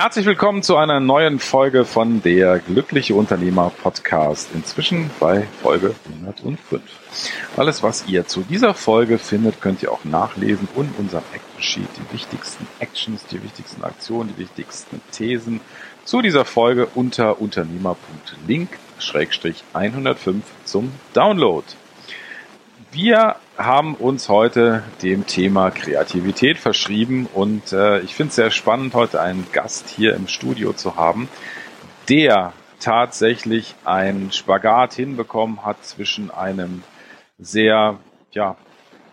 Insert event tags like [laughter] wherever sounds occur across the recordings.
Herzlich willkommen zu einer neuen Folge von der Glückliche Unternehmer Podcast. Inzwischen bei Folge 105. Alles, was ihr zu dieser Folge findet, könnt ihr auch nachlesen und unserem Action Sheet die wichtigsten Actions, die wichtigsten Aktionen, die wichtigsten Thesen zu dieser Folge unter unternehmer.link-105 zum Download. Wir haben uns heute dem Thema Kreativität verschrieben und äh, ich finde es sehr spannend, heute einen Gast hier im Studio zu haben, der tatsächlich einen Spagat hinbekommen hat zwischen einem sehr, ja,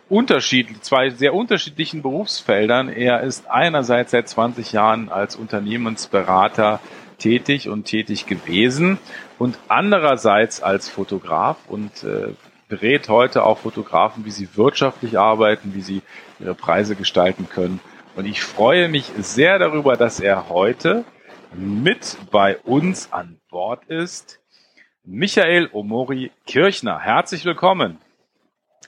unterschiedlich, zwei sehr unterschiedlichen Berufsfeldern. Er ist einerseits seit 20 Jahren als Unternehmensberater tätig und tätig gewesen und andererseits als Fotograf und äh, berät heute auch Fotografen, wie sie wirtschaftlich arbeiten, wie sie ihre Preise gestalten können. Und ich freue mich sehr darüber, dass er heute mit bei uns an Bord ist. Michael Omori Kirchner, herzlich willkommen.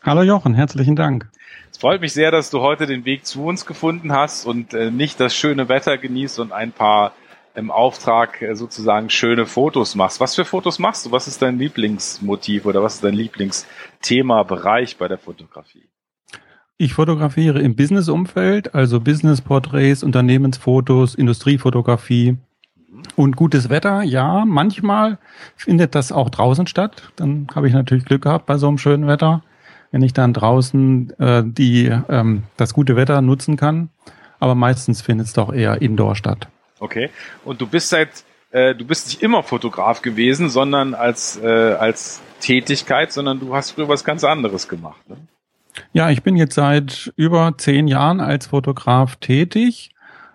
Hallo Jochen, herzlichen Dank. Es freut mich sehr, dass du heute den Weg zu uns gefunden hast und äh, nicht das schöne Wetter genießt und ein paar im Auftrag äh, sozusagen schöne Fotos machst. Was für Fotos machst du? Was ist dein Lieblingsmotiv oder was ist dein Lieblingsthema, Bereich bei der Fotografie? Ich fotografiere im Business-Umfeld, also Business-Porträts, Unternehmensfotos, Industriefotografie mhm. und gutes Wetter. Ja, manchmal findet das auch draußen statt. Dann habe ich natürlich Glück gehabt bei so einem schönen Wetter, wenn ich dann draußen äh, die, ähm, das gute Wetter nutzen kann. Aber meistens findet es doch eher indoor statt. Okay. Und du bist seit, äh, du bist nicht immer Fotograf gewesen, sondern als, äh, als Tätigkeit, sondern du hast früher was ganz anderes gemacht. Ne? Ja, ich bin jetzt seit über zehn Jahren als Fotograf tätig,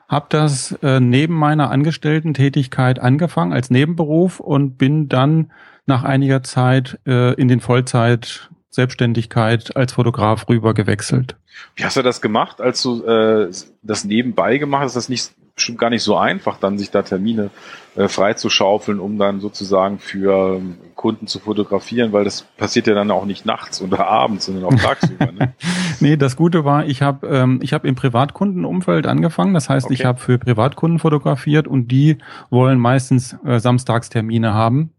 habe das äh, neben meiner Angestellten-Tätigkeit angefangen als Nebenberuf und bin dann nach einiger Zeit äh, in den Vollzeit Selbstständigkeit als Fotograf rüber gewechselt. Wie hast du das gemacht, als du äh, das nebenbei gemacht hast? Ist das nicht bestimmt gar nicht so einfach, dann sich da Termine äh, freizuschaufeln, um dann sozusagen für ähm, Kunden zu fotografieren, weil das passiert ja dann auch nicht nachts oder [laughs] abends, sondern auch tagsüber. Ne? [laughs] nee, das Gute war, ich habe ähm, ich hab im Privatkundenumfeld angefangen. Das heißt, okay. ich habe für Privatkunden fotografiert und die wollen meistens äh, Samstagstermine haben.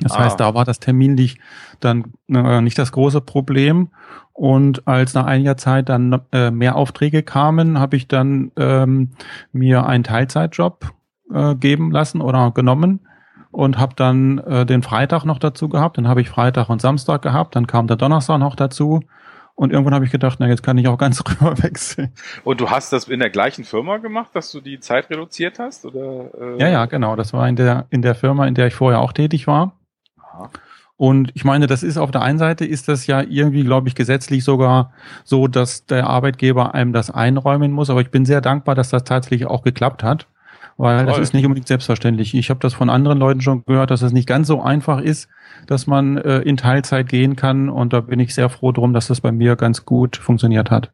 Das ah. heißt, da war das terminlich dann äh, nicht das große Problem. Und als nach einiger Zeit dann äh, mehr Aufträge kamen, habe ich dann ähm, mir einen Teilzeitjob äh, geben lassen oder genommen und habe dann äh, den Freitag noch dazu gehabt. Dann habe ich Freitag und Samstag gehabt. Dann kam der Donnerstag noch dazu. Und irgendwann habe ich gedacht, na jetzt kann ich auch ganz [laughs] rüber wechseln. Und du hast das in der gleichen Firma gemacht, dass du die Zeit reduziert hast, oder? Äh? Ja, ja, genau. Das war in der in der Firma, in der ich vorher auch tätig war. Und ich meine, das ist auf der einen Seite ist das ja irgendwie, glaube ich, gesetzlich sogar so, dass der Arbeitgeber einem das einräumen muss. Aber ich bin sehr dankbar, dass das tatsächlich auch geklappt hat, weil Toll. das ist nicht unbedingt selbstverständlich. Ich habe das von anderen Leuten schon gehört, dass das nicht ganz so einfach ist, dass man äh, in Teilzeit gehen kann. Und da bin ich sehr froh drum, dass das bei mir ganz gut funktioniert hat.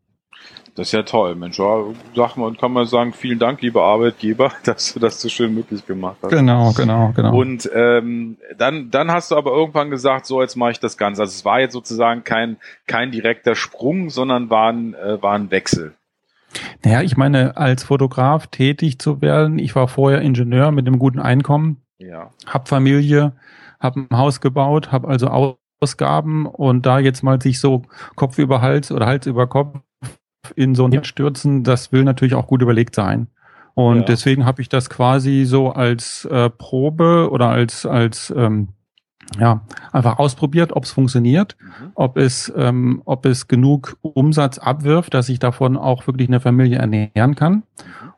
Das ist ja toll, Mensch. Ja, sag mal, kann man sagen, vielen Dank, lieber Arbeitgeber, [laughs] dass du das so schön möglich gemacht hast. Genau, genau, genau. Und ähm, dann, dann hast du aber irgendwann gesagt, so jetzt mache ich das Ganze. Also es war jetzt sozusagen kein, kein direkter Sprung, sondern war ein, äh, war ein Wechsel. Naja, ich meine, als Fotograf tätig zu werden, ich war vorher Ingenieur mit einem guten Einkommen, ja. hab Familie, hab ein Haus gebaut, hab also Ausgaben und da jetzt mal sich so Kopf über Hals oder Hals über Kopf in so ein stürzen, das will natürlich auch gut überlegt sein. Und ja. deswegen habe ich das quasi so als äh, Probe oder als als ähm, ja einfach ausprobiert, ob es funktioniert, mhm. ob es ähm, ob es genug Umsatz abwirft, dass ich davon auch wirklich eine Familie ernähren kann. Mhm.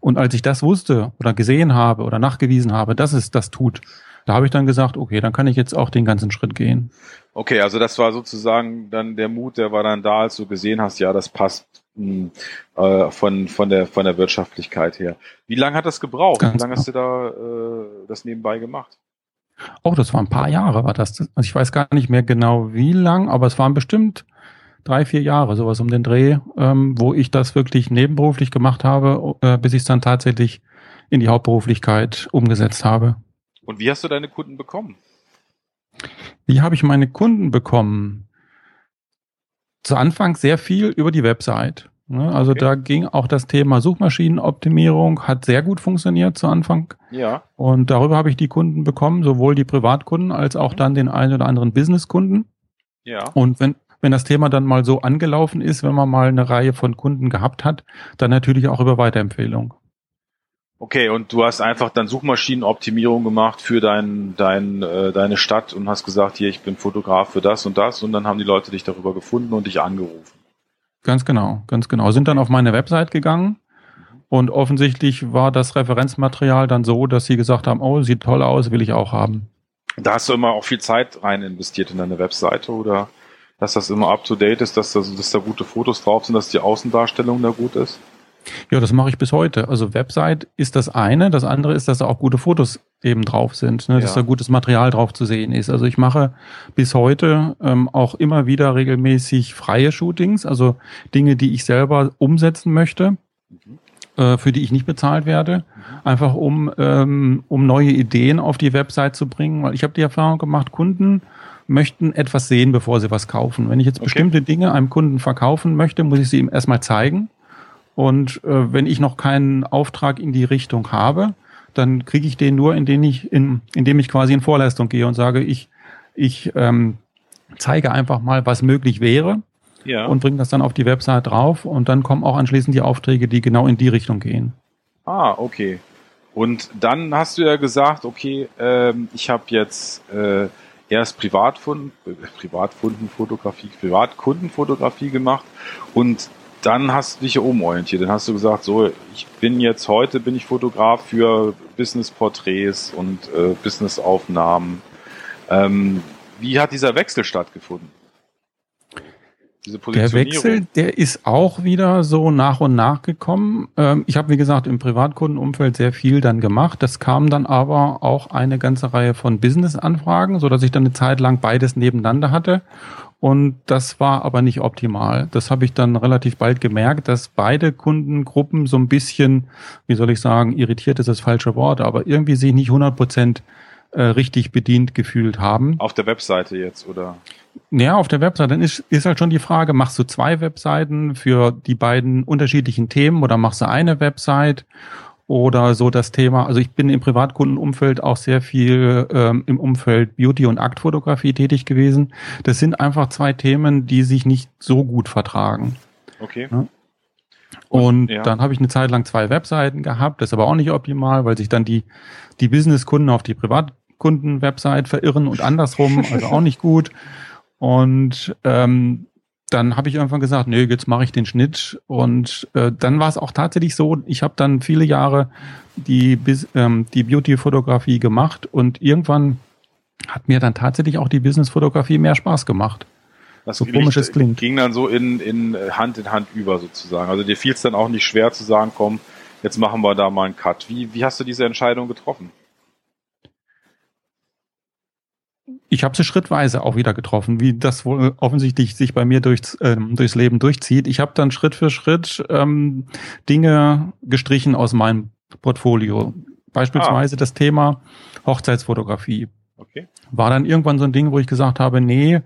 Und als ich das wusste oder gesehen habe oder nachgewiesen habe, dass es das tut, da habe ich dann gesagt, okay, dann kann ich jetzt auch den ganzen Schritt gehen. Okay, also das war sozusagen dann der Mut, der war dann da, als du gesehen hast, ja, das passt äh, von, von, der, von der Wirtschaftlichkeit her. Wie lange hat das gebraucht? Ganz Wie lange hast du da äh, das nebenbei gemacht? Oh, das waren ein paar Jahre, war das. Also ich weiß gar nicht mehr genau wie lang, aber es waren bestimmt drei, vier Jahre, sowas um den Dreh, ähm, wo ich das wirklich nebenberuflich gemacht habe, äh, bis ich es dann tatsächlich in die Hauptberuflichkeit umgesetzt habe. Und wie hast du deine Kunden bekommen? Wie habe ich meine Kunden bekommen? Zu Anfang sehr viel über die Website. Ne? Also okay. da ging auch das Thema Suchmaschinenoptimierung, hat sehr gut funktioniert zu Anfang. Ja. Und darüber habe ich die Kunden bekommen, sowohl die Privatkunden als auch mhm. dann den einen oder anderen Businesskunden. Ja. Und wenn, wenn das Thema dann mal so angelaufen ist, wenn man mal eine Reihe von Kunden gehabt hat, dann natürlich auch über Weiterempfehlung. Okay, und du hast einfach dann Suchmaschinenoptimierung gemacht für dein, dein, äh, deine Stadt und hast gesagt, hier, ich bin Fotograf für das und das und dann haben die Leute dich darüber gefunden und dich angerufen. Ganz genau, ganz genau. Sind dann auf meine Website gegangen und offensichtlich war das Referenzmaterial dann so, dass sie gesagt haben, oh, sieht toll aus, will ich auch haben. Da hast du immer auch viel Zeit rein investiert in deine Webseite oder dass das immer up to date ist, dass, das, dass da gute Fotos drauf sind, dass die Außendarstellung da gut ist? Ja, das mache ich bis heute. Also Website ist das eine, das andere ist, dass da auch gute Fotos eben drauf sind, ne, dass da gutes Material drauf zu sehen ist. Also ich mache bis heute ähm, auch immer wieder regelmäßig freie Shootings, also Dinge, die ich selber umsetzen möchte, mhm. für die ich nicht bezahlt werde, einfach um, ähm, um neue Ideen auf die Website zu bringen, weil ich habe die Erfahrung gemacht, Kunden möchten etwas sehen, bevor sie was kaufen. Wenn ich jetzt okay. bestimmte Dinge einem Kunden verkaufen möchte, muss ich sie ihm erstmal zeigen und äh, wenn ich noch keinen Auftrag in die Richtung habe, dann kriege ich den nur, indem ich, in, indem ich quasi in Vorleistung gehe und sage, ich, ich ähm, zeige einfach mal, was möglich wäre ja. und bringe das dann auf die Website drauf und dann kommen auch anschließend die Aufträge, die genau in die Richtung gehen. Ah, okay. Und dann hast du ja gesagt, okay, ähm, ich habe jetzt äh, erst Privatfund, äh, Privatkundenfotografie, Privatkundenfotografie gemacht und dann hast du dich hier umorientiert. Dann hast du gesagt, so, ich bin jetzt heute, bin ich Fotograf für Business-Porträts und äh, Business-Aufnahmen. Ähm, wie hat dieser Wechsel stattgefunden? der Wechsel, der ist auch wieder so nach und nach gekommen. Ähm, ich habe, wie gesagt, im Privatkundenumfeld sehr viel dann gemacht. Das kam dann aber auch eine ganze Reihe von Business-Anfragen, so dass ich dann eine Zeit lang beides nebeneinander hatte. Und das war aber nicht optimal. Das habe ich dann relativ bald gemerkt, dass beide Kundengruppen so ein bisschen, wie soll ich sagen, irritiert ist das falsche Wort, aber irgendwie sich nicht 100 Prozent äh, richtig bedient gefühlt haben. Auf der Webseite jetzt, oder? Ja, auf der Webseite. Dann ist, ist halt schon die Frage, machst du zwei Webseiten für die beiden unterschiedlichen Themen oder machst du eine Website? Oder so das Thema. Also ich bin im Privatkundenumfeld auch sehr viel ähm, im Umfeld Beauty und Aktfotografie tätig gewesen. Das sind einfach zwei Themen, die sich nicht so gut vertragen. Okay. Ja? Und ja. dann habe ich eine Zeit lang zwei Webseiten gehabt, das ist aber auch nicht optimal, weil sich dann die, die Businesskunden auf die Privatkunden-Website verirren und andersrum, also auch nicht gut. Und ähm, dann habe ich irgendwann gesagt, nee, jetzt mache ich den Schnitt. Und äh, dann war es auch tatsächlich so, ich habe dann viele Jahre die, ähm, die Beauty-Fotografie gemacht und irgendwann hat mir dann tatsächlich auch die Business-Fotografie mehr Spaß gemacht. Das so komisch es klingt. ging dann so in, in Hand in Hand über sozusagen. Also dir fiel es dann auch nicht schwer zu sagen, komm, jetzt machen wir da mal einen Cut. Wie, wie hast du diese Entscheidung getroffen? Ich habe sie schrittweise auch wieder getroffen, wie das wohl offensichtlich sich bei mir durchs, ähm, durchs Leben durchzieht. Ich habe dann Schritt für Schritt ähm, Dinge gestrichen aus meinem Portfolio. Beispielsweise ah. das Thema Hochzeitsfotografie. Okay. War dann irgendwann so ein Ding, wo ich gesagt habe, nee,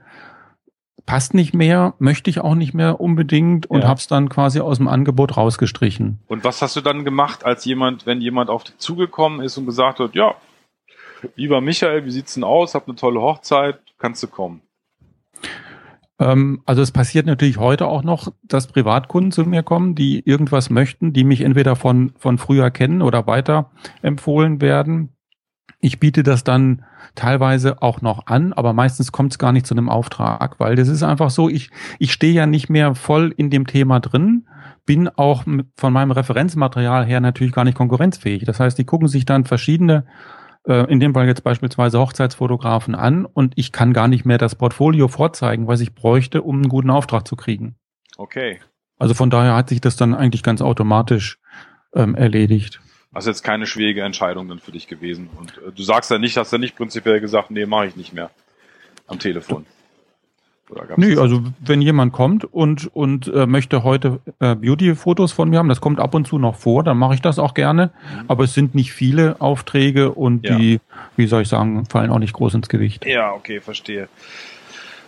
passt nicht mehr, möchte ich auch nicht mehr unbedingt und ja. habe es dann quasi aus dem Angebot rausgestrichen. Und was hast du dann gemacht, als jemand, wenn jemand auf dich zugekommen ist und gesagt hat, ja, Lieber Michael, wie sieht's denn aus? Hab eine tolle Hochzeit, kannst du kommen? Ähm, also es passiert natürlich heute auch noch, dass Privatkunden zu mir kommen, die irgendwas möchten, die mich entweder von, von früher kennen oder weiter empfohlen werden. Ich biete das dann teilweise auch noch an, aber meistens kommt es gar nicht zu einem Auftrag, weil das ist einfach so, ich, ich stehe ja nicht mehr voll in dem Thema drin, bin auch von meinem Referenzmaterial her natürlich gar nicht konkurrenzfähig. Das heißt, die gucken sich dann verschiedene in dem Fall jetzt beispielsweise Hochzeitsfotografen an und ich kann gar nicht mehr das Portfolio vorzeigen, was ich bräuchte, um einen guten Auftrag zu kriegen. Okay. Also von daher hat sich das dann eigentlich ganz automatisch ähm, erledigt. Also jetzt keine schwierige Entscheidung dann für dich gewesen. Und äh, du sagst ja nicht, hast ja nicht prinzipiell gesagt, nee, mache ich nicht mehr am Telefon. Nee, also wenn jemand kommt und, und äh, möchte heute äh, Beauty-Fotos von mir haben, das kommt ab und zu noch vor, dann mache ich das auch gerne. Mhm. Aber es sind nicht viele Aufträge und ja. die, wie soll ich sagen, fallen auch nicht groß ins Gewicht. Ja, okay, verstehe.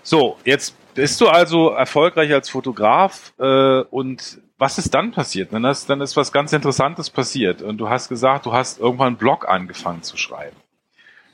So, jetzt bist du also erfolgreich als Fotograf äh, und was ist dann passiert? Dann, hast, dann ist was ganz Interessantes passiert und du hast gesagt, du hast irgendwann einen Blog angefangen zu schreiben.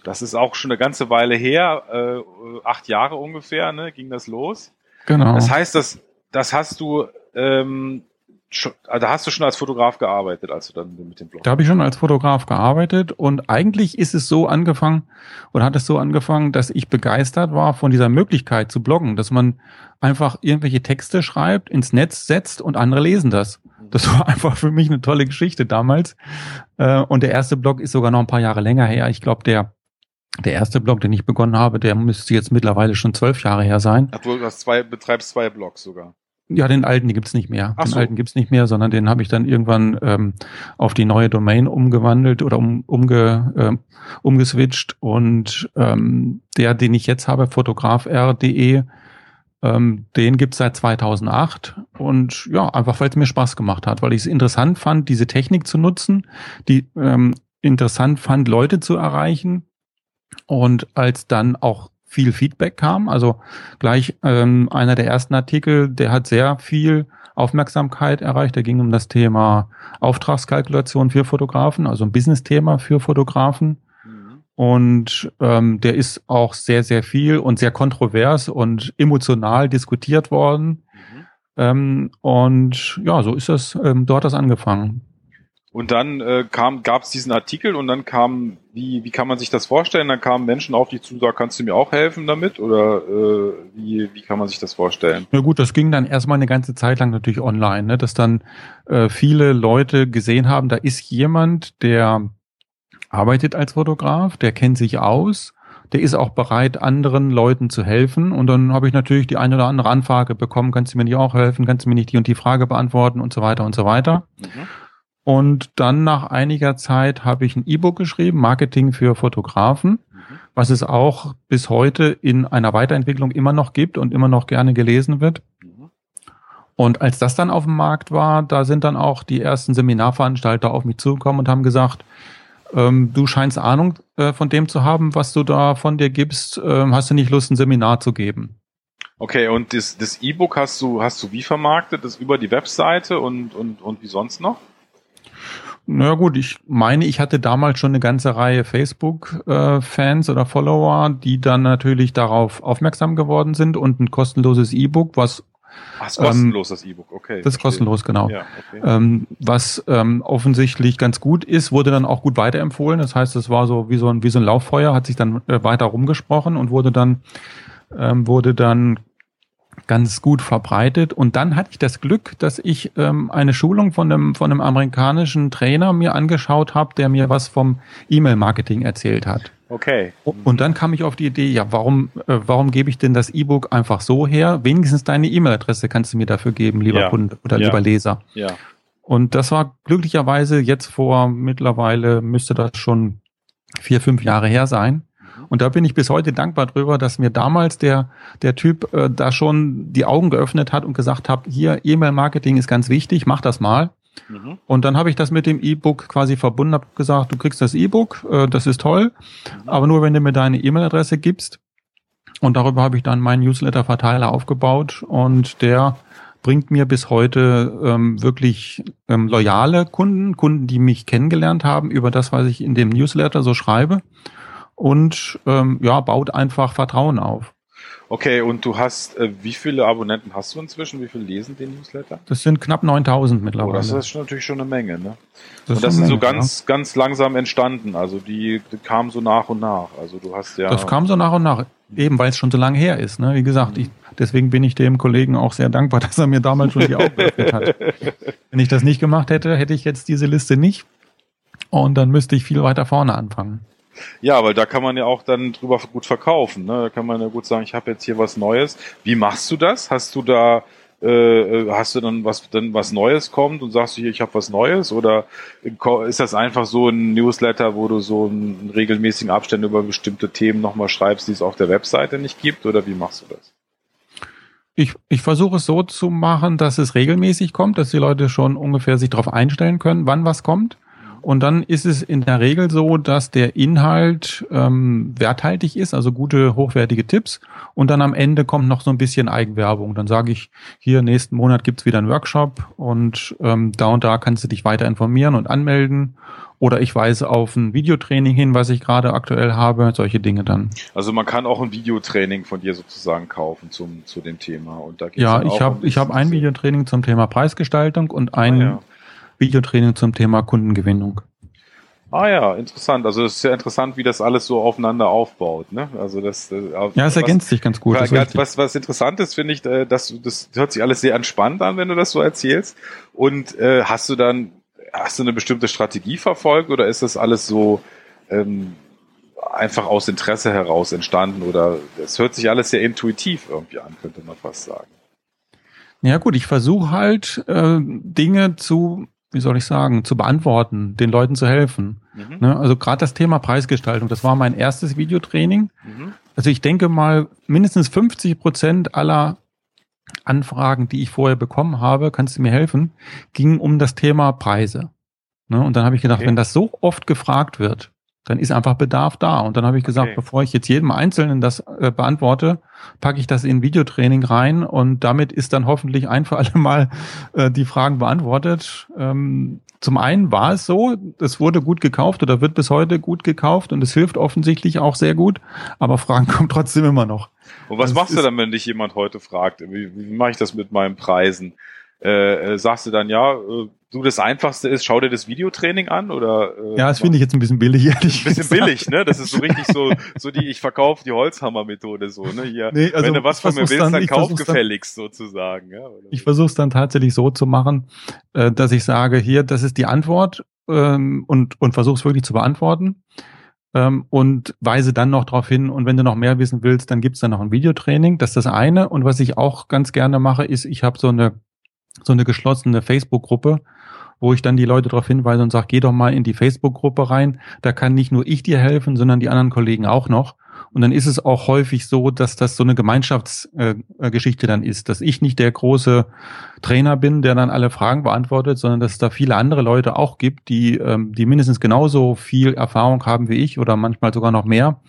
Das ist auch schon eine ganze Weile her, äh, acht Jahre ungefähr, ne, ging das los. Genau. Das heißt, das, das hast du, ähm, schon, also hast du schon als Fotograf gearbeitet, als du dann mit dem Blog. Da habe ich schon als Fotograf gearbeitet und eigentlich ist es so angefangen oder hat es so angefangen, dass ich begeistert war von dieser Möglichkeit zu bloggen, dass man einfach irgendwelche Texte schreibt, ins Netz setzt und andere lesen das. Das war einfach für mich eine tolle Geschichte damals. Äh, und der erste Blog ist sogar noch ein paar Jahre länger her. Ich glaube, der der erste Blog, den ich begonnen habe, der müsste jetzt mittlerweile schon zwölf Jahre her sein. Ach, du hast zwei, betreibst zwei Blogs sogar. Ja, den alten, den gibt's nicht mehr. Ach den so. alten gibt's nicht mehr, sondern den habe ich dann irgendwann ähm, auf die neue Domain umgewandelt oder um, umge, äh, umgeswitcht. Und ähm, der, den ich jetzt habe, fotografr.de, ähm, den gibt's seit 2008. Und ja, einfach weil es mir Spaß gemacht hat, weil ich es interessant fand, diese Technik zu nutzen, die ähm, interessant fand, Leute zu erreichen und als dann auch viel Feedback kam, also gleich ähm, einer der ersten Artikel, der hat sehr viel Aufmerksamkeit erreicht. Der ging um das Thema Auftragskalkulation für Fotografen, also ein Business-Thema für Fotografen. Mhm. Und ähm, der ist auch sehr, sehr viel und sehr kontrovers und emotional diskutiert worden. Mhm. Ähm, und ja, so ist das, ähm, dort das angefangen. Und dann äh, gab es diesen Artikel und dann kam, wie, wie kann man sich das vorstellen? Dann kamen Menschen auf dich zu, da kannst du mir auch helfen damit? Oder äh, wie, wie kann man sich das vorstellen? Na gut, das ging dann erstmal eine ganze Zeit lang natürlich online, ne? dass dann äh, viele Leute gesehen haben, da ist jemand, der arbeitet als Fotograf, der kennt sich aus, der ist auch bereit, anderen Leuten zu helfen. Und dann habe ich natürlich die eine oder andere Anfrage bekommen, kannst du mir nicht auch helfen, kannst du mir nicht die und die Frage beantworten und so weiter und so weiter. Mhm. Und dann nach einiger Zeit habe ich ein E-Book geschrieben, Marketing für Fotografen, was es auch bis heute in einer Weiterentwicklung immer noch gibt und immer noch gerne gelesen wird. Und als das dann auf dem Markt war, da sind dann auch die ersten Seminarveranstalter auf mich zugekommen und haben gesagt, ähm, du scheinst Ahnung äh, von dem zu haben, was du da von dir gibst. Ähm, hast du nicht Lust, ein Seminar zu geben? Okay, und das, das E-Book hast du, hast du wie vermarktet? Das über die Webseite und, und, und wie sonst noch? Na gut, ich meine, ich hatte damals schon eine ganze Reihe Facebook-Fans äh, oder Follower, die dann natürlich darauf aufmerksam geworden sind und ein kostenloses E-Book, was Ach, ist kostenlos ähm, das E-Book, okay. Das ist kostenlos, genau. Ja, okay. ähm, was ähm, offensichtlich ganz gut ist, wurde dann auch gut weiterempfohlen. Das heißt, es war so wie so ein, wie so ein Lauffeuer, hat sich dann äh, weiter rumgesprochen und wurde dann, ähm, wurde dann ganz gut verbreitet. Und dann hatte ich das Glück, dass ich ähm, eine Schulung von einem, von einem amerikanischen Trainer mir angeschaut habe, der mir was vom E-Mail-Marketing erzählt hat. Okay. Und dann kam ich auf die Idee, ja, warum, äh, warum gebe ich denn das E-Book einfach so her? Wenigstens deine E-Mail-Adresse kannst du mir dafür geben, lieber ja. Kunde oder ja. lieber Leser. Ja. Und das war glücklicherweise jetzt vor mittlerweile müsste das schon vier, fünf Jahre her sein. Und da bin ich bis heute dankbar drüber, dass mir damals der, der Typ äh, da schon die Augen geöffnet hat und gesagt hat, hier, E-Mail-Marketing ist ganz wichtig, mach das mal. Mhm. Und dann habe ich das mit dem E-Book quasi verbunden, habe gesagt, du kriegst das E-Book, äh, das ist toll, mhm. aber nur wenn du mir deine E-Mail-Adresse gibst. Und darüber habe ich dann meinen Newsletter-Verteiler aufgebaut und der bringt mir bis heute ähm, wirklich ähm, loyale Kunden, Kunden, die mich kennengelernt haben über das, was ich in dem Newsletter so schreibe und ähm, ja, baut einfach Vertrauen auf. Okay, und du hast, äh, wie viele Abonnenten hast du inzwischen? Wie viele lesen den Newsletter? Das sind knapp 9000 mittlerweile. Oh, das ist schon, natürlich schon eine Menge, ne? Das und das ist so ganz, ja. ganz langsam entstanden. Also die, die kamen so nach und nach. Also du hast ja. Das kam so nach und nach. Eben, weil es schon so lange her ist, ne? Wie gesagt, ich, deswegen bin ich dem Kollegen auch sehr dankbar, [laughs] dass er mir damals schon die Augen geöffnet hat. [laughs] Wenn ich das nicht gemacht hätte, hätte ich jetzt diese Liste nicht. Und dann müsste ich viel weiter vorne anfangen. Ja, weil da kann man ja auch dann drüber gut verkaufen. Ne? Da kann man ja gut sagen, ich habe jetzt hier was Neues. Wie machst du das? Hast du da äh, hast du dann was dann was Neues kommt und sagst du hier, ich habe was Neues oder ist das einfach so ein Newsletter, wo du so einen regelmäßigen Abstand über bestimmte Themen nochmal schreibst, die es auf der Webseite nicht gibt oder wie machst du das? ich, ich versuche es so zu machen, dass es regelmäßig kommt, dass die Leute schon ungefähr sich darauf einstellen können, wann was kommt. Und dann ist es in der Regel so, dass der Inhalt ähm, werthaltig ist, also gute, hochwertige Tipps. Und dann am Ende kommt noch so ein bisschen Eigenwerbung. Dann sage ich, hier nächsten Monat gibt's wieder einen Workshop und ähm, da und da kannst du dich weiter informieren und anmelden. Oder ich weise auf ein Videotraining hin, was ich gerade aktuell habe, solche Dinge dann. Also man kann auch ein Videotraining von dir sozusagen kaufen zum, zu dem Thema. Und da geht's ja, ich habe um ich hab ein Videotraining zum Thema Preisgestaltung und ein ah, ja. Videotraining zum Thema Kundengewinnung. Ah ja, interessant. Also es ist ja interessant, wie das alles so aufeinander aufbaut. Ne? Also das, äh, ja, es ergänzt sich ganz gut. Was, was, was interessant ist, finde ich, äh, dass das hört sich alles sehr entspannt an, wenn du das so erzählst. Und äh, hast du dann, hast du eine bestimmte Strategie verfolgt oder ist das alles so ähm, einfach aus Interesse heraus entstanden? Oder es hört sich alles sehr intuitiv irgendwie an, könnte man fast sagen. Ja gut, ich versuche halt äh, Dinge zu wie soll ich sagen, zu beantworten, den Leuten zu helfen. Mhm. Ne? Also gerade das Thema Preisgestaltung, das war mein erstes Videotraining. Mhm. Also ich denke mal, mindestens 50 Prozent aller Anfragen, die ich vorher bekommen habe, kannst du mir helfen, gingen um das Thema Preise. Ne? Und dann habe ich gedacht, okay. wenn das so oft gefragt wird, dann ist einfach Bedarf da. Und dann habe ich gesagt, okay. bevor ich jetzt jedem Einzelnen das äh, beantworte, packe ich das in Videotraining rein und damit ist dann hoffentlich ein für alle Mal äh, die Fragen beantwortet. Ähm, zum einen war es so, es wurde gut gekauft oder wird bis heute gut gekauft und es hilft offensichtlich auch sehr gut, aber Fragen [laughs] kommen trotzdem immer noch. Und was das machst du dann, wenn dich jemand heute fragt, wie, wie mache ich das mit meinen Preisen? Äh, äh, sagst du dann, ja, äh, du das Einfachste ist, schau dir das Videotraining an oder? Äh, ja, das finde ich jetzt ein bisschen billig, ehrlich Ein bisschen gesagt. billig, ne? Das ist so richtig so, so die ich verkaufe die Holzhammer-Methode so, ne? Hier, nee, also wenn du was von mir willst, dann, dann kauf gefälligst dann, sozusagen. Ja, ich versuche es dann tatsächlich so zu machen, äh, dass ich sage, hier, das ist die Antwort ähm, und und versuche es wirklich zu beantworten ähm, und weise dann noch darauf hin. Und wenn du noch mehr wissen willst, dann gibt's dann noch ein Videotraining. Das ist das eine. Und was ich auch ganz gerne mache, ist, ich habe so eine so eine geschlossene Facebook-Gruppe, wo ich dann die Leute darauf hinweise und sage, geh doch mal in die Facebook-Gruppe rein. Da kann nicht nur ich dir helfen, sondern die anderen Kollegen auch noch. Und dann ist es auch häufig so, dass das so eine Gemeinschaftsgeschichte äh, dann ist, dass ich nicht der große Trainer bin, der dann alle Fragen beantwortet, sondern dass es da viele andere Leute auch gibt, die, ähm, die mindestens genauso viel Erfahrung haben wie ich oder manchmal sogar noch mehr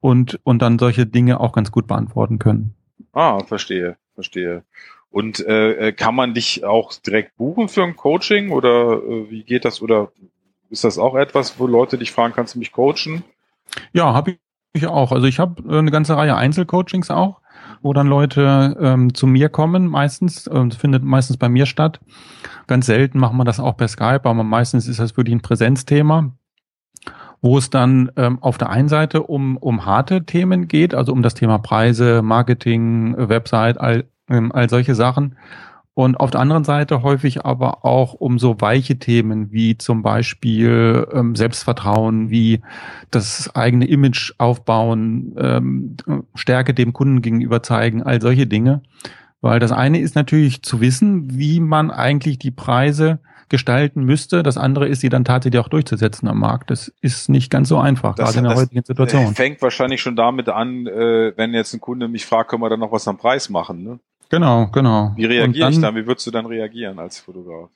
und, und dann solche Dinge auch ganz gut beantworten können. Ah, verstehe, verstehe. Und äh, äh, kann man dich auch direkt buchen für ein Coaching oder äh, wie geht das? Oder ist das auch etwas, wo Leute dich fragen, kannst du mich coachen? Ja, habe ich auch. Also ich habe äh, eine ganze Reihe Einzelcoachings auch, wo dann Leute ähm, zu mir kommen, meistens, äh, findet meistens bei mir statt. Ganz selten machen wir das auch per Skype, aber meistens ist das wirklich ein Präsenzthema wo es dann ähm, auf der einen Seite um, um harte Themen geht, also um das Thema Preise, Marketing, Website, all, ähm, all solche Sachen. Und auf der anderen Seite häufig aber auch um so weiche Themen wie zum Beispiel ähm, Selbstvertrauen, wie das eigene Image aufbauen, ähm, Stärke dem Kunden gegenüber zeigen, all solche Dinge. Weil das eine ist natürlich zu wissen, wie man eigentlich die Preise gestalten müsste. Das andere ist, sie dann tatsächlich auch durchzusetzen am Markt. Das ist nicht ganz so einfach, das, gerade in der heutigen Situation. fängt wahrscheinlich schon damit an, äh, wenn jetzt ein Kunde mich fragt, können wir dann noch was am Preis machen, ne? Genau, genau. Wie reagiere ich dann? Wie würdest du dann reagieren als Fotograf?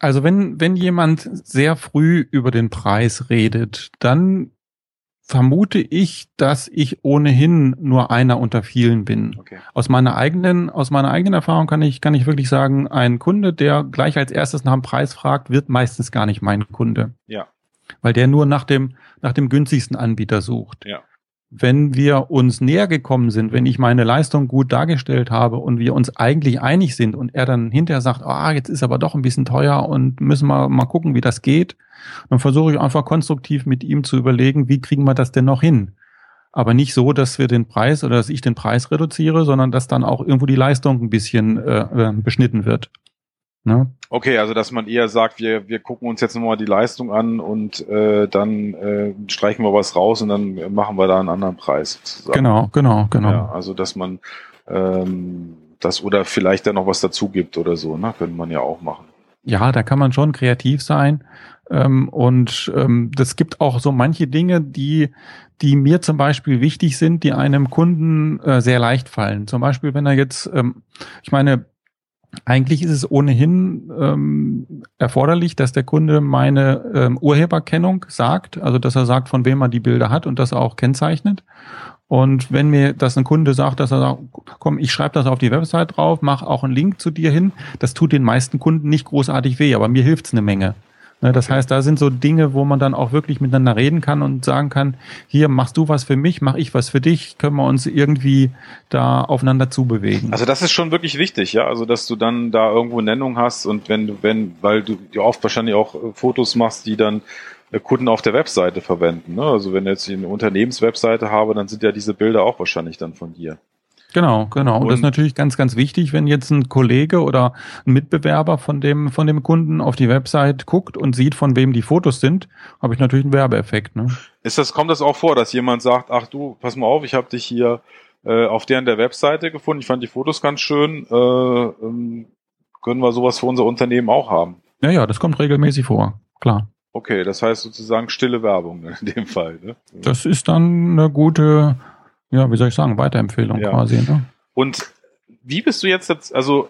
Also wenn, wenn jemand sehr früh über den Preis redet, dann vermute ich, dass ich ohnehin nur einer unter vielen bin. Okay. Aus meiner eigenen, aus meiner eigenen Erfahrung kann ich, kann ich wirklich sagen, ein Kunde, der gleich als erstes nach dem Preis fragt, wird meistens gar nicht mein Kunde. Ja. Weil der nur nach dem, nach dem günstigsten Anbieter sucht. Ja wenn wir uns näher gekommen sind, wenn ich meine Leistung gut dargestellt habe und wir uns eigentlich einig sind und er dann hinterher sagt, ah, jetzt ist aber doch ein bisschen teuer und müssen wir mal gucken, wie das geht, dann versuche ich einfach konstruktiv mit ihm zu überlegen, wie kriegen wir das denn noch hin? Aber nicht so, dass wir den Preis oder dass ich den Preis reduziere, sondern dass dann auch irgendwo die Leistung ein bisschen äh, äh beschnitten wird. Ne? Okay, also dass man eher sagt, wir, wir gucken uns jetzt nochmal die Leistung an und äh, dann äh, streichen wir was raus und dann machen wir da einen anderen Preis. Sozusagen. Genau, genau, genau. Ja, also dass man ähm, das oder vielleicht dann noch was dazu gibt oder so, ne? Könnte man ja auch machen. ja, da kann man schon kreativ sein. Ähm, und ähm, das gibt auch so manche Dinge, die, die mir zum Beispiel wichtig sind, die einem Kunden äh, sehr leicht fallen. Zum Beispiel, wenn er jetzt, ähm, ich meine, eigentlich ist es ohnehin ähm, erforderlich, dass der Kunde meine ähm, Urheberkennung sagt, also dass er sagt, von wem er die Bilder hat und das auch kennzeichnet. Und wenn mir das ein Kunde sagt, dass er sagt, komm, ich schreibe das auf die Website drauf, mach auch einen Link zu dir hin, das tut den meisten Kunden nicht großartig weh, aber mir hilft's eine Menge. Ne, das heißt, da sind so Dinge, wo man dann auch wirklich miteinander reden kann und sagen kann, hier machst du was für mich, mach ich was für dich, können wir uns irgendwie da aufeinander zubewegen. Also das ist schon wirklich wichtig, ja, also dass du dann da irgendwo Nennung hast und wenn du, wenn, weil du ja oft wahrscheinlich auch äh, Fotos machst, die dann äh, Kunden auf der Webseite verwenden. Ne? Also wenn ich jetzt eine Unternehmenswebseite habe, dann sind ja diese Bilder auch wahrscheinlich dann von dir. Genau, genau. Und, und das ist natürlich ganz, ganz wichtig, wenn jetzt ein Kollege oder ein Mitbewerber von dem, von dem Kunden auf die Website guckt und sieht, von wem die Fotos sind, habe ich natürlich einen Werbeeffekt. Ne? Ist das, kommt das auch vor, dass jemand sagt, ach du, pass mal auf, ich habe dich hier äh, auf deren der Webseite gefunden, ich fand die Fotos ganz schön, äh, ähm, können wir sowas für unser Unternehmen auch haben? Ja, ja, das kommt regelmäßig vor, klar. Okay, das heißt sozusagen stille Werbung in dem Fall. Ne? Das ist dann eine gute, ja, wie soll ich sagen, Weiterempfehlung ja. quasi. Ne? Und wie bist du jetzt, also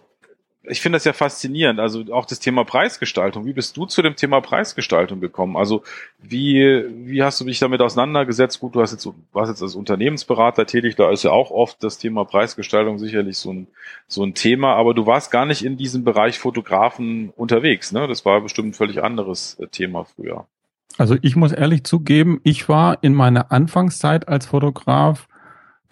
ich finde das ja faszinierend, also auch das Thema Preisgestaltung. Wie bist du zu dem Thema Preisgestaltung gekommen? Also wie, wie hast du dich damit auseinandergesetzt? Gut, du hast jetzt, warst jetzt als Unternehmensberater tätig, da ist ja auch oft das Thema Preisgestaltung sicherlich so ein, so ein Thema, aber du warst gar nicht in diesem Bereich Fotografen unterwegs, ne? Das war bestimmt ein völlig anderes äh, Thema früher. Also ich muss ehrlich zugeben, ich war in meiner Anfangszeit als Fotograf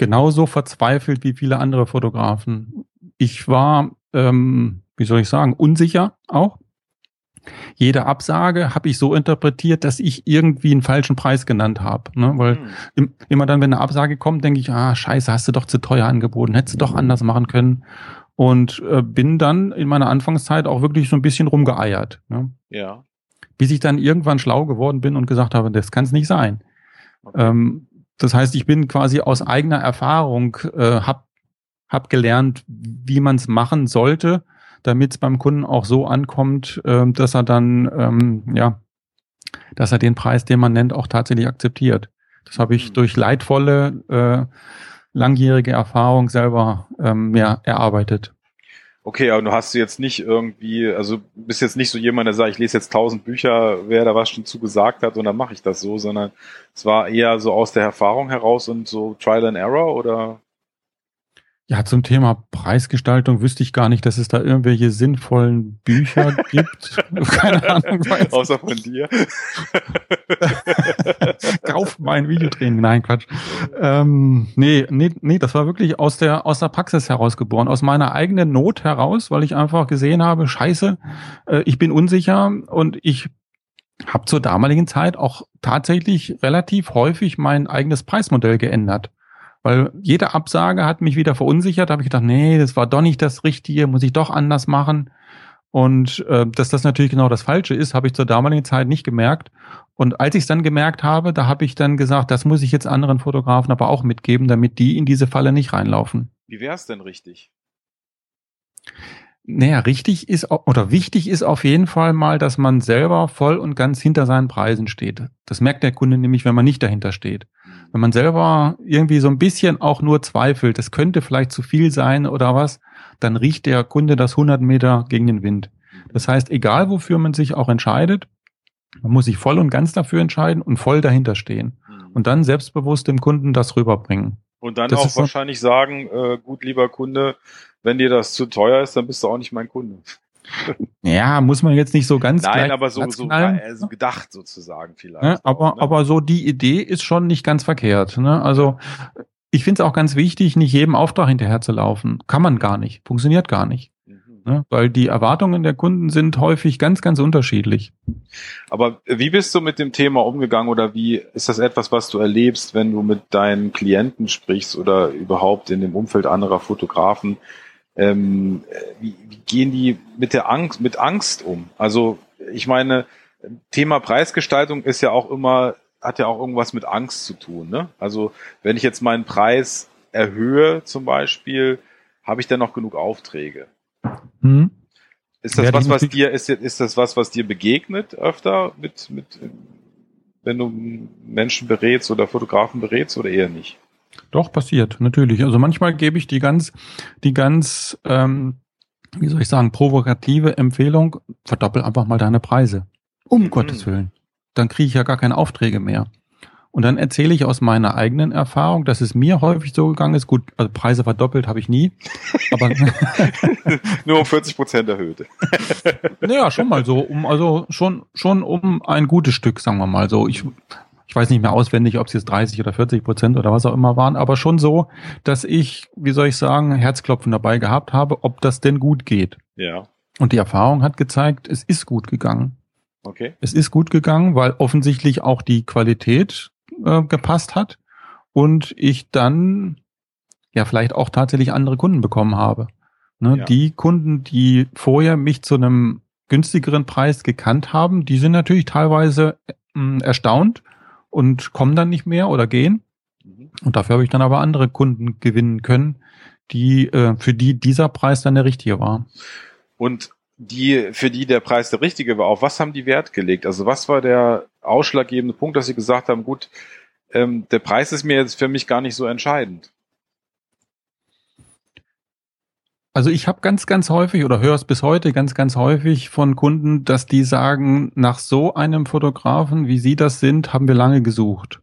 genauso verzweifelt wie viele andere Fotografen. Ich war ähm, wie soll ich sagen, unsicher auch. Jede Absage habe ich so interpretiert, dass ich irgendwie einen falschen Preis genannt habe. Ne? Weil hm. immer dann, wenn eine Absage kommt, denke ich, ah, scheiße, hast du doch zu teuer angeboten, hättest du doch anders machen können. Und äh, bin dann in meiner Anfangszeit auch wirklich so ein bisschen rumgeeiert. Ne? Ja. Bis ich dann irgendwann schlau geworden bin und gesagt habe, das kann es nicht sein. Okay. Ähm, das heißt, ich bin quasi aus eigener Erfahrung, äh, habe habe gelernt, wie man es machen sollte, damit es beim Kunden auch so ankommt, äh, dass er dann, ähm, ja, dass er den Preis, den man nennt, auch tatsächlich akzeptiert. Das habe ich mhm. durch leidvolle, äh, langjährige Erfahrung selber ähm, mehr erarbeitet. Okay, aber du hast jetzt nicht irgendwie, also bist jetzt nicht so jemand, der sagt, ich lese jetzt tausend Bücher, wer da was schon zu gesagt hat und dann mache ich das so, sondern es war eher so aus der Erfahrung heraus und so Trial and Error oder? Ja, zum Thema Preisgestaltung wüsste ich gar nicht, dass es da irgendwelche sinnvollen Bücher [laughs] gibt. Keine Ahnung. Außer von dir. [laughs] Kauf mein Videotraining. Nein, Quatsch. Ähm, nee, nee, nee, das war wirklich aus der, aus der Praxis herausgeboren, aus meiner eigenen Not heraus, weil ich einfach gesehen habe, scheiße, äh, ich bin unsicher und ich habe zur damaligen Zeit auch tatsächlich relativ häufig mein eigenes Preismodell geändert. Weil jede Absage hat mich wieder verunsichert. Da habe ich gedacht, nee, das war doch nicht das Richtige, muss ich doch anders machen. Und äh, dass das natürlich genau das Falsche ist, habe ich zur damaligen Zeit nicht gemerkt. Und als ich es dann gemerkt habe, da habe ich dann gesagt, das muss ich jetzt anderen Fotografen aber auch mitgeben, damit die in diese Falle nicht reinlaufen. Wie wäre es denn richtig? Naja, richtig ist oder wichtig ist auf jeden Fall mal, dass man selber voll und ganz hinter seinen Preisen steht. Das merkt der Kunde nämlich, wenn man nicht dahinter steht. Wenn man selber irgendwie so ein bisschen auch nur zweifelt, das könnte vielleicht zu viel sein oder was, dann riecht der Kunde das 100 Meter gegen den Wind. Das heißt, egal wofür man sich auch entscheidet, man muss sich voll und ganz dafür entscheiden und voll dahinter stehen. Mhm. Und dann selbstbewusst dem Kunden das rüberbringen. Und dann das auch wahrscheinlich so sagen, äh, gut, lieber Kunde, wenn dir das zu teuer ist, dann bist du auch nicht mein Kunde. Ja, muss man jetzt nicht so ganz Nein, aber so, so also gedacht sozusagen vielleicht. Ja, aber, auch, ne? aber so die Idee ist schon nicht ganz verkehrt. Ne? Also ich finde es auch ganz wichtig, nicht jedem Auftrag hinterher zu laufen. Kann man gar nicht. Funktioniert gar nicht. Mhm. Ne? Weil die Erwartungen der Kunden sind häufig ganz, ganz unterschiedlich. Aber wie bist du mit dem Thema umgegangen oder wie ist das etwas, was du erlebst, wenn du mit deinen Klienten sprichst oder überhaupt in dem Umfeld anderer Fotografen? Ähm, wie, wie gehen die mit der Angst, mit Angst um? Also ich meine, Thema Preisgestaltung ist ja auch immer, hat ja auch irgendwas mit Angst zu tun. Ne? Also wenn ich jetzt meinen Preis erhöhe zum Beispiel, habe ich dann noch genug Aufträge? Hm. Ist das was, was dir, ist, ist das was, was dir begegnet öfter mit, mit, wenn du Menschen berätst oder Fotografen berätst oder eher nicht? Doch, passiert, natürlich. Also manchmal gebe ich die ganz, die ganz, ähm, wie soll ich sagen, provokative Empfehlung, verdoppel einfach mal deine Preise. Um mhm. Gottes Willen. Dann kriege ich ja gar keine Aufträge mehr. Und dann erzähle ich aus meiner eigenen Erfahrung, dass es mir häufig so gegangen ist. Gut, also Preise verdoppelt habe ich nie. Aber [laughs] nur um 40 Prozent erhöht. [laughs] naja, schon mal so, um, also schon, schon um ein gutes Stück, sagen wir mal so. Ich, ich weiß nicht mehr auswendig, ob es jetzt 30 oder 40 Prozent oder was auch immer waren, aber schon so, dass ich, wie soll ich sagen, Herzklopfen dabei gehabt habe, ob das denn gut geht. Ja. Und die Erfahrung hat gezeigt, es ist gut gegangen. Okay. Es ist gut gegangen, weil offensichtlich auch die Qualität äh, gepasst hat und ich dann ja vielleicht auch tatsächlich andere Kunden bekommen habe. Ne? Ja. Die Kunden, die vorher mich zu einem günstigeren Preis gekannt haben, die sind natürlich teilweise äh, erstaunt und kommen dann nicht mehr oder gehen. Mhm. Und dafür habe ich dann aber andere Kunden gewinnen können, die äh, für die dieser Preis dann der richtige war. Und die, für die der Preis der richtige war, auf was haben die Wert gelegt? Also was war der ausschlaggebende Punkt, dass sie gesagt haben, gut, ähm, der Preis ist mir jetzt für mich gar nicht so entscheidend? Also ich habe ganz, ganz häufig oder höre es bis heute ganz, ganz häufig von Kunden, dass die sagen, nach so einem Fotografen, wie Sie das sind, haben wir lange gesucht.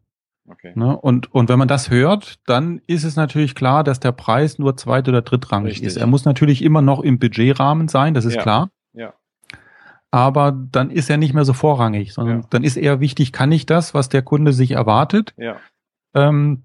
Okay. Ne? Und, und wenn man das hört, dann ist es natürlich klar, dass der Preis nur zweit- oder drittrangig Richtig. ist. Er muss natürlich immer noch im Budgetrahmen sein, das ist ja. klar. Ja. Aber dann ist er nicht mehr so vorrangig, sondern ja. dann ist eher wichtig, kann ich das, was der Kunde sich erwartet? Ja. Ähm,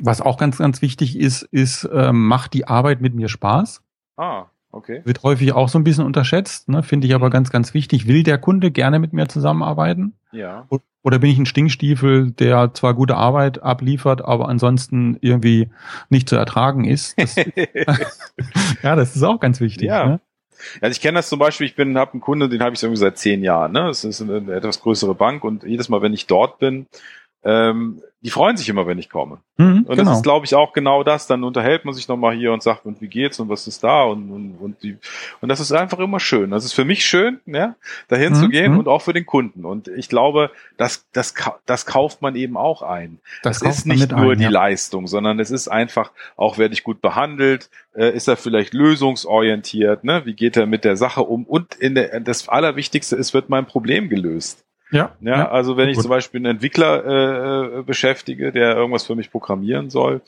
was auch ganz, ganz wichtig ist, ist, ähm, macht die Arbeit mit mir Spaß? Ah, okay. Wird häufig auch so ein bisschen unterschätzt, ne? finde ich aber mhm. ganz, ganz wichtig. Will der Kunde gerne mit mir zusammenarbeiten? Ja. Oder bin ich ein Stinkstiefel, der zwar gute Arbeit abliefert, aber ansonsten irgendwie nicht zu ertragen ist? Das, [laughs] [laughs] ja, das ist auch ganz wichtig. Ja. Ne? Also ich kenne das zum Beispiel, ich bin, habe einen Kunde, den habe ich irgendwie seit zehn Jahren. Ne? Das ist eine, eine etwas größere Bank und jedes Mal, wenn ich dort bin, ähm, die freuen sich immer, wenn ich komme. Mhm, und genau. das ist, glaube ich, auch genau das. Dann unterhält man sich nochmal hier und sagt, und wie geht's und was ist da und, und, und die, und das ist einfach immer schön. Das ist für mich schön, ja, dahin mhm, zu gehen mhm. und auch für den Kunden. Und ich glaube, das, das, das kauft man eben auch ein. Das, das ist nicht nur ein, die ja. Leistung, sondern es ist einfach, auch werde ich gut behandelt, äh, ist er vielleicht lösungsorientiert, ne? Wie geht er mit der Sache um? Und in der, das Allerwichtigste ist, wird mein Problem gelöst. Ja, ja, ja. also wenn ich Gut. zum Beispiel einen Entwickler äh, beschäftige, der irgendwas für mich programmieren soll,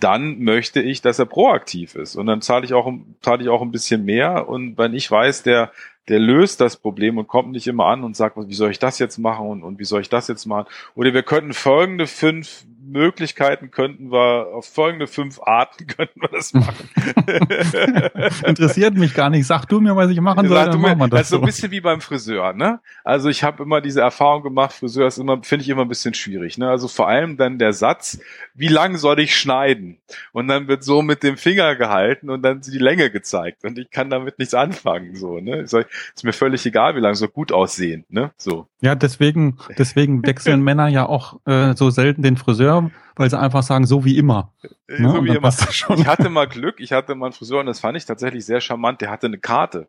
dann möchte ich, dass er proaktiv ist. Und dann zahle ich auch, zahle ich auch ein bisschen mehr. Und wenn ich weiß, der, der löst das Problem und kommt nicht immer an und sagt, wie soll ich das jetzt machen und, und wie soll ich das jetzt machen? Oder wir könnten folgende fünf Möglichkeiten könnten wir, auf folgende fünf Arten [laughs] könnten wir das machen. [laughs] Interessiert mich gar nicht. Sag du mir, was ich machen soll, dann machen wir das. Das ist so ein bisschen wie beim Friseur, ne? Also ich habe immer diese Erfahrung gemacht, Friseur ist immer, finde ich immer ein bisschen schwierig, ne? Also vor allem dann der Satz, wie lang soll ich schneiden? Und dann wird so mit dem Finger gehalten und dann die Länge gezeigt. Und ich kann damit nichts anfangen, so, ne? Ist mir völlig egal, wie lang, so gut aussehen, ne? So. Ja, deswegen, deswegen wechseln [laughs] Männer ja auch äh, so selten den Friseur, weil sie einfach sagen, so wie immer. Äh, ne? So wie immer. Ich hatte mal Glück, ich hatte mal einen Friseur und das fand ich tatsächlich sehr charmant, der hatte eine Karte.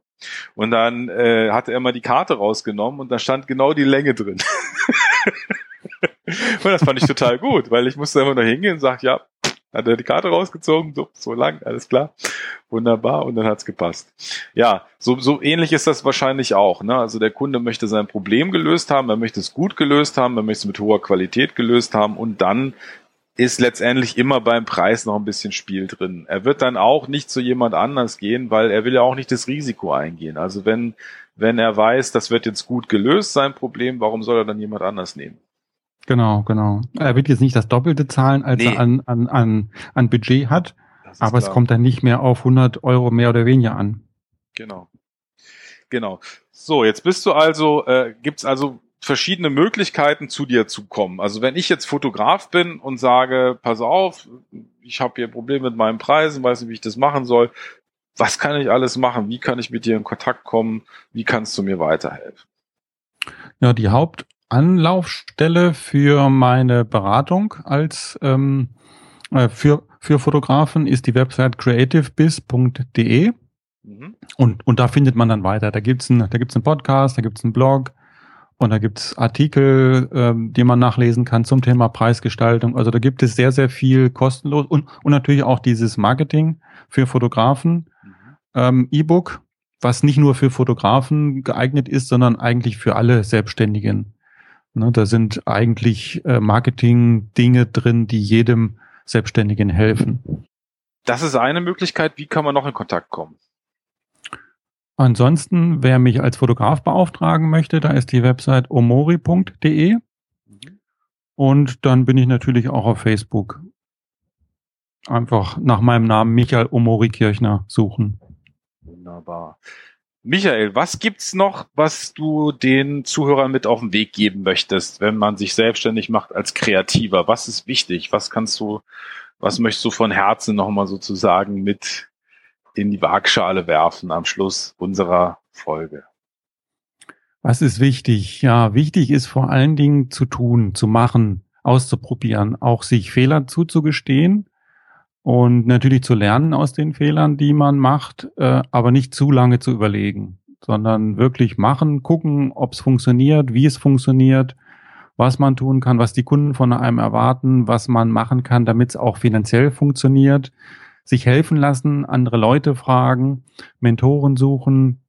Und dann äh, hatte er mal die Karte rausgenommen und da stand genau die Länge drin. [laughs] und das fand ich total gut, weil ich musste einfach nur hingehen und sagen, ja, hat er die Karte rausgezogen, so, so lang, alles klar. Wunderbar, und dann hat's gepasst. Ja, so, so ähnlich ist das wahrscheinlich auch. Ne? Also der Kunde möchte sein Problem gelöst haben, er möchte es gut gelöst haben, er möchte es mit hoher Qualität gelöst haben und dann ist letztendlich immer beim Preis noch ein bisschen Spiel drin. Er wird dann auch nicht zu jemand anders gehen, weil er will ja auch nicht das Risiko eingehen. Also wenn, wenn er weiß, das wird jetzt gut gelöst, sein Problem, warum soll er dann jemand anders nehmen? Genau, genau. Er wird jetzt nicht das Doppelte zahlen, als nee. er an, an, an, an Budget hat, aber klar. es kommt dann nicht mehr auf 100 Euro mehr oder weniger an. Genau. Genau. So, jetzt bist du also, äh, gibt's also verschiedene Möglichkeiten zu dir zu kommen. Also wenn ich jetzt Fotograf bin und sage, pass auf, ich habe hier Probleme mit meinen Preisen, weiß nicht, wie ich das machen soll, was kann ich alles machen? Wie kann ich mit dir in Kontakt kommen? Wie kannst du mir weiterhelfen? Ja, die Haupt Anlaufstelle für meine Beratung als ähm, äh, für, für Fotografen ist die Website creativebiz.de. Mhm. Und, und da findet man dann weiter. Da gibt's ein, da gibt's einen Podcast, da gibt's einen Blog und da gibt's Artikel, ähm, die man nachlesen kann zum Thema Preisgestaltung. Also da gibt es sehr, sehr viel kostenlos und, und natürlich auch dieses Marketing für Fotografen, mhm. ähm, E-Book, was nicht nur für Fotografen geeignet ist, sondern eigentlich für alle Selbstständigen. Ne, da sind eigentlich äh, Marketing-Dinge drin, die jedem Selbstständigen helfen. Das ist eine Möglichkeit. Wie kann man noch in Kontakt kommen? Ansonsten, wer mich als Fotograf beauftragen möchte, da ist die Website omori.de. Und dann bin ich natürlich auch auf Facebook. Einfach nach meinem Namen Michael Omori Kirchner suchen. Wunderbar. Michael, was gibt's noch, was du den Zuhörern mit auf den Weg geben möchtest, wenn man sich selbstständig macht als Kreativer? Was ist wichtig? Was kannst du, was möchtest du von Herzen nochmal sozusagen mit in die Waagschale werfen am Schluss unserer Folge? Was ist wichtig? Ja, wichtig ist vor allen Dingen zu tun, zu machen, auszuprobieren, auch sich Fehler zuzugestehen und natürlich zu lernen aus den Fehlern, die man macht, äh, aber nicht zu lange zu überlegen, sondern wirklich machen, gucken, ob es funktioniert, wie es funktioniert, was man tun kann, was die Kunden von einem erwarten, was man machen kann, damit es auch finanziell funktioniert, sich helfen lassen, andere Leute fragen, Mentoren suchen,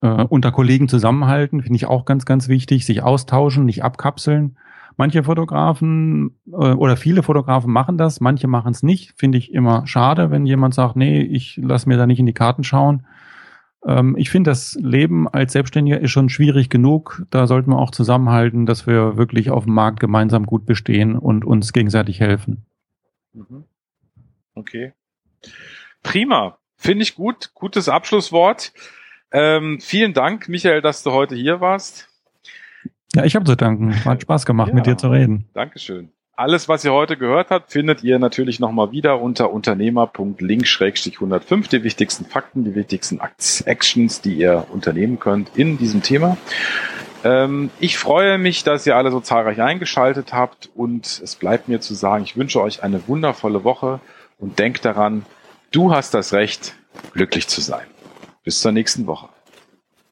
äh, unter Kollegen zusammenhalten, finde ich auch ganz, ganz wichtig, sich austauschen, nicht abkapseln Manche Fotografen äh, oder viele Fotografen machen das, manche machen es nicht. Finde ich immer schade, wenn jemand sagt, nee, ich lasse mir da nicht in die Karten schauen. Ähm, ich finde, das Leben als Selbstständiger ist schon schwierig genug. Da sollten wir auch zusammenhalten, dass wir wirklich auf dem Markt gemeinsam gut bestehen und uns gegenseitig helfen. Mhm. Okay. Prima. Finde ich gut. Gutes Abschlusswort. Ähm, vielen Dank, Michael, dass du heute hier warst. Ja, ich habe zu danken. Hat Spaß gemacht, ja, mit dir zu reden. Dankeschön. Alles, was ihr heute gehört habt, findet ihr natürlich nochmal wieder unter unternehmer.link-105 die wichtigsten Fakten, die wichtigsten Actions, die ihr unternehmen könnt in diesem Thema. Ähm, ich freue mich, dass ihr alle so zahlreich eingeschaltet habt und es bleibt mir zu sagen, ich wünsche euch eine wundervolle Woche und denkt daran, du hast das Recht, glücklich zu sein. Bis zur nächsten Woche.